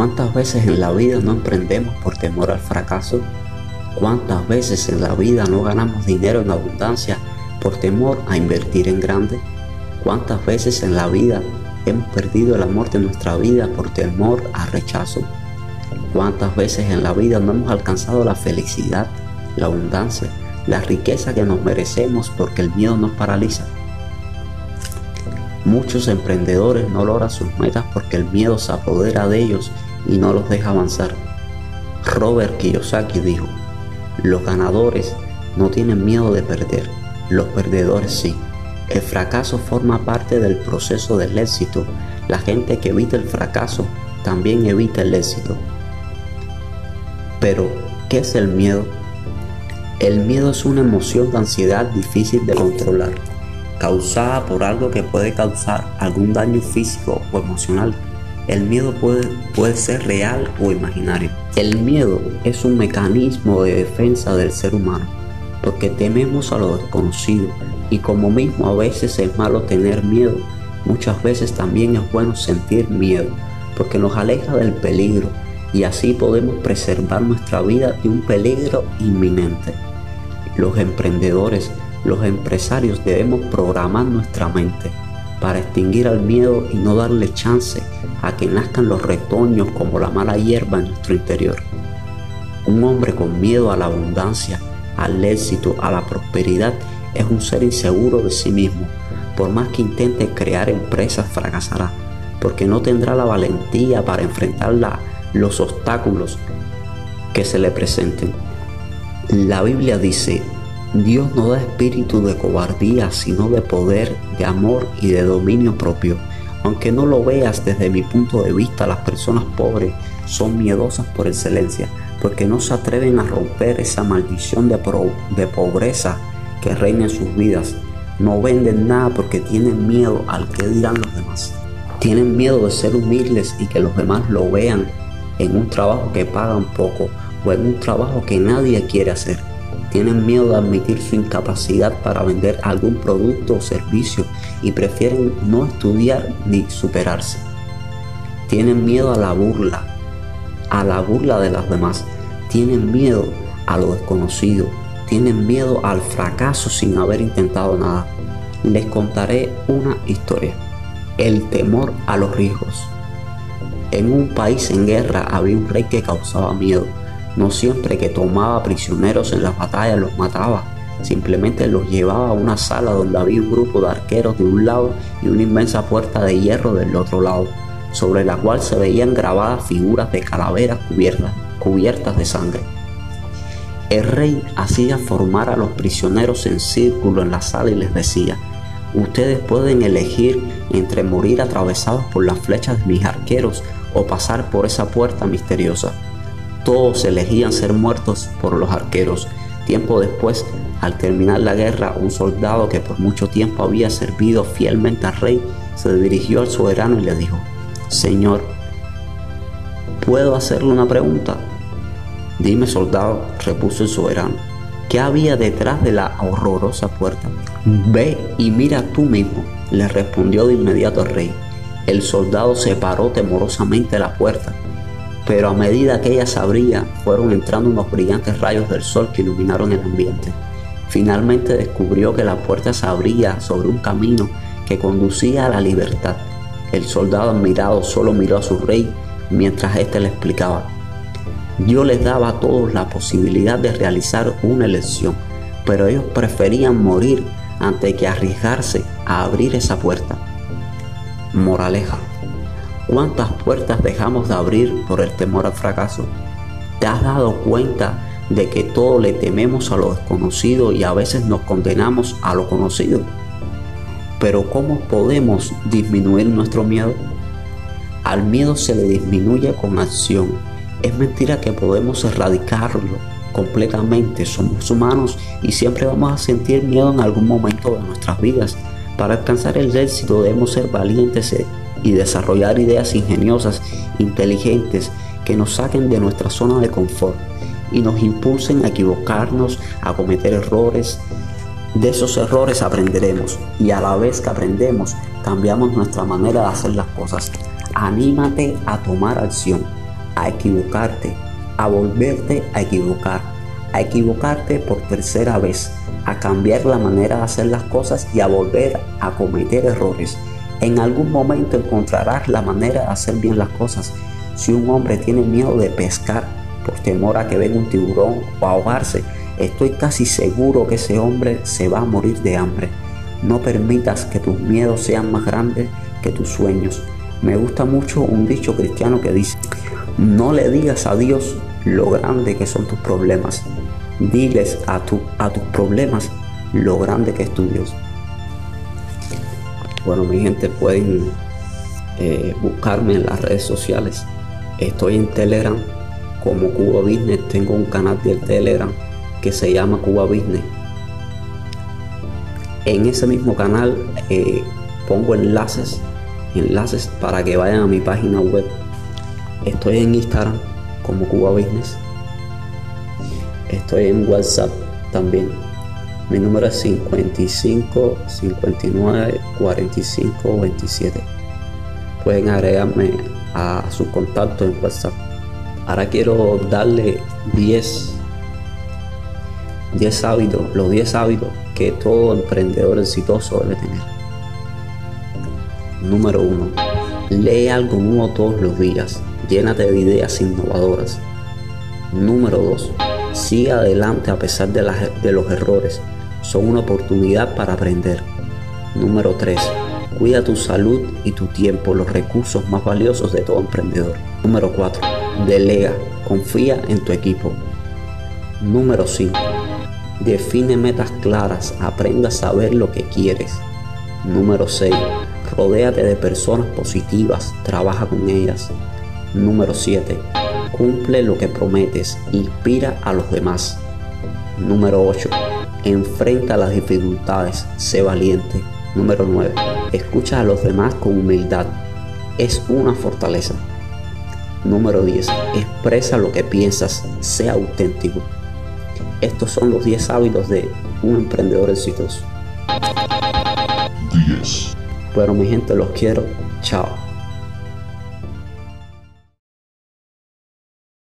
¿Cuántas veces en la vida no emprendemos por temor al fracaso? ¿Cuántas veces en la vida no ganamos dinero en abundancia por temor a invertir en grande? ¿Cuántas veces en la vida hemos perdido el amor de nuestra vida por temor a rechazo? ¿Cuántas veces en la vida no hemos alcanzado la felicidad, la abundancia, la riqueza que nos merecemos porque el miedo nos paraliza? Muchos emprendedores no logran sus metas porque el miedo se apodera de ellos y no los deja avanzar. Robert Kiyosaki dijo, los ganadores no tienen miedo de perder, los perdedores sí. El fracaso forma parte del proceso del éxito. La gente que evita el fracaso también evita el éxito. Pero, ¿qué es el miedo? El miedo es una emoción de ansiedad difícil de controlar, causada por algo que puede causar algún daño físico o emocional. El miedo puede, puede ser real o imaginario. El miedo es un mecanismo de defensa del ser humano, porque tememos a lo desconocido y como mismo a veces es malo tener miedo, muchas veces también es bueno sentir miedo, porque nos aleja del peligro y así podemos preservar nuestra vida de un peligro inminente. Los emprendedores, los empresarios debemos programar nuestra mente para extinguir al miedo y no darle chance a que nazcan los retoños como la mala hierba en nuestro interior. Un hombre con miedo a la abundancia, al éxito, a la prosperidad, es un ser inseguro de sí mismo. Por más que intente crear empresas, fracasará, porque no tendrá la valentía para enfrentar los obstáculos que se le presenten. La Biblia dice, Dios no da espíritu de cobardía, sino de poder, de amor y de dominio propio. Aunque no lo veas desde mi punto de vista, las personas pobres son miedosas por excelencia, porque no se atreven a romper esa maldición de, pobreza que reina en sus vidas. No venden nada porque tienen miedo al que dirán los demás. Tienen miedo de ser humildes y que los demás lo vean en un trabajo que pagan poco o en un trabajo que nadie quiere hacer. Tienen miedo de admitir su incapacidad para vender algún producto o servicio y prefieren no estudiar ni superarse. Tienen miedo a la burla, a la burla de los demás. Tienen miedo a lo desconocido. Tienen miedo al fracaso sin haber intentado nada. Les contaré una historia. El temor a los riesgos. En un país en guerra había un rey que causaba miedo. No siempre que tomaba prisioneros en las batallas los mataba, simplemente los llevaba a una sala donde había un grupo de arqueros de un lado y una inmensa puerta de hierro del otro lado, sobre la cual se veían grabadas figuras de calaveras cubiertas, cubiertas de sangre. El rey hacía formar a los prisioneros en círculo en la sala y les decía, ustedes pueden elegir entre morir atravesados por las flechas de mis arqueros o pasar por esa puerta misteriosa. Todos elegían ser muertos por los arqueros. Tiempo después, al terminar la guerra, un soldado que por mucho tiempo había servido fielmente al rey se dirigió al soberano y le dijo, Señor, ¿puedo hacerle una pregunta? Dime, soldado, repuso el soberano, ¿qué había detrás de la horrorosa puerta? Ve y mira tú mismo, le respondió de inmediato el rey. El soldado se paró temorosamente la puerta, pero a medida que ella se abría, fueron entrando unos brillantes rayos del sol que iluminaron el ambiente. Finalmente descubrió que la puerta se abría sobre un camino que conducía a la libertad. El soldado admirado solo miró a su rey mientras éste le explicaba. Dios les daba a todos la posibilidad de realizar una elección, pero ellos preferían morir antes que arriesgarse a abrir esa puerta. Moraleja. ¿Cuántas puertas dejamos de abrir por el temor al fracaso? ¿Te has dado cuenta de que todo le tememos a lo desconocido y a veces nos condenamos a lo conocido? Pero ¿cómo podemos disminuir nuestro miedo? Al miedo se le disminuye con acción. Es mentira que podemos erradicarlo completamente. Somos humanos y siempre vamos a sentir miedo en algún momento de nuestras vidas. Para alcanzar el éxito debemos ser valientes y desarrollar ideas ingeniosas, inteligentes, que nos saquen de nuestra zona de confort y nos impulsen a equivocarnos, a cometer errores. De esos errores aprenderemos y a la vez que aprendemos cambiamos nuestra manera de hacer las cosas. Anímate a tomar acción. a equivocarte, a volverte a equivocar, a equivocarte por tercera vez, a cambiar la manera de hacer las cosas y a volver a cometer errores. En algún momento encontrarás la manera de hacer bien las cosas. Si un hombre tiene miedo de pescar por temor a que venga un tiburón o ahogarse, estoy casi seguro que ese hombre se va a morir de hambre. No permitas que tus miedos sean más grandes que tus sueños. Me gusta mucho un dicho cristiano que dice, no le digas a Dios lo grande que son tus problemas. Diles a, a tus problemas lo grande que es tu Dios. Bueno, mi gente, pueden eh, buscarme en las redes sociales. Estoy en Telegram como Cuba Business. Tengo un canal de Telegram que se llama Cuba Business. En ese mismo canal eh, pongo enlaces, enlaces para que vayan a mi página web. Estoy en Instagram como Cuba Business. Estoy en WhatsApp también. Mi número es 55 59 45 27. Pueden agregarme a su contacto en WhatsApp. Ahora quiero darle 10 10 hábitos, los 10 hábitos que todo emprendedor exitoso debe tener. Número 1. Lee algo nuevo todos los días. Llénate de ideas innovadoras. Número 2. Sigue adelante a pesar de, de los errores. Son una oportunidad para aprender. Número 3. Cuida tu salud y tu tiempo, los recursos más valiosos de todo emprendedor. Número 4. Delega. Confía en tu equipo. Número 5. Define metas claras. Aprenda a saber lo que quieres. Número 6. Rodéate de personas positivas. Trabaja con ellas. Número 7. Cumple lo que prometes. Inspira a los demás. Número 8. Enfrenta las dificultades. Sé valiente. Número 9. Escucha a los demás con humildad. Es una fortaleza. Número 10. Expresa lo que piensas. Sea auténtico. Estos son los 10 hábitos de un emprendedor exitoso. 10. Bueno, mi gente, los quiero. Chao.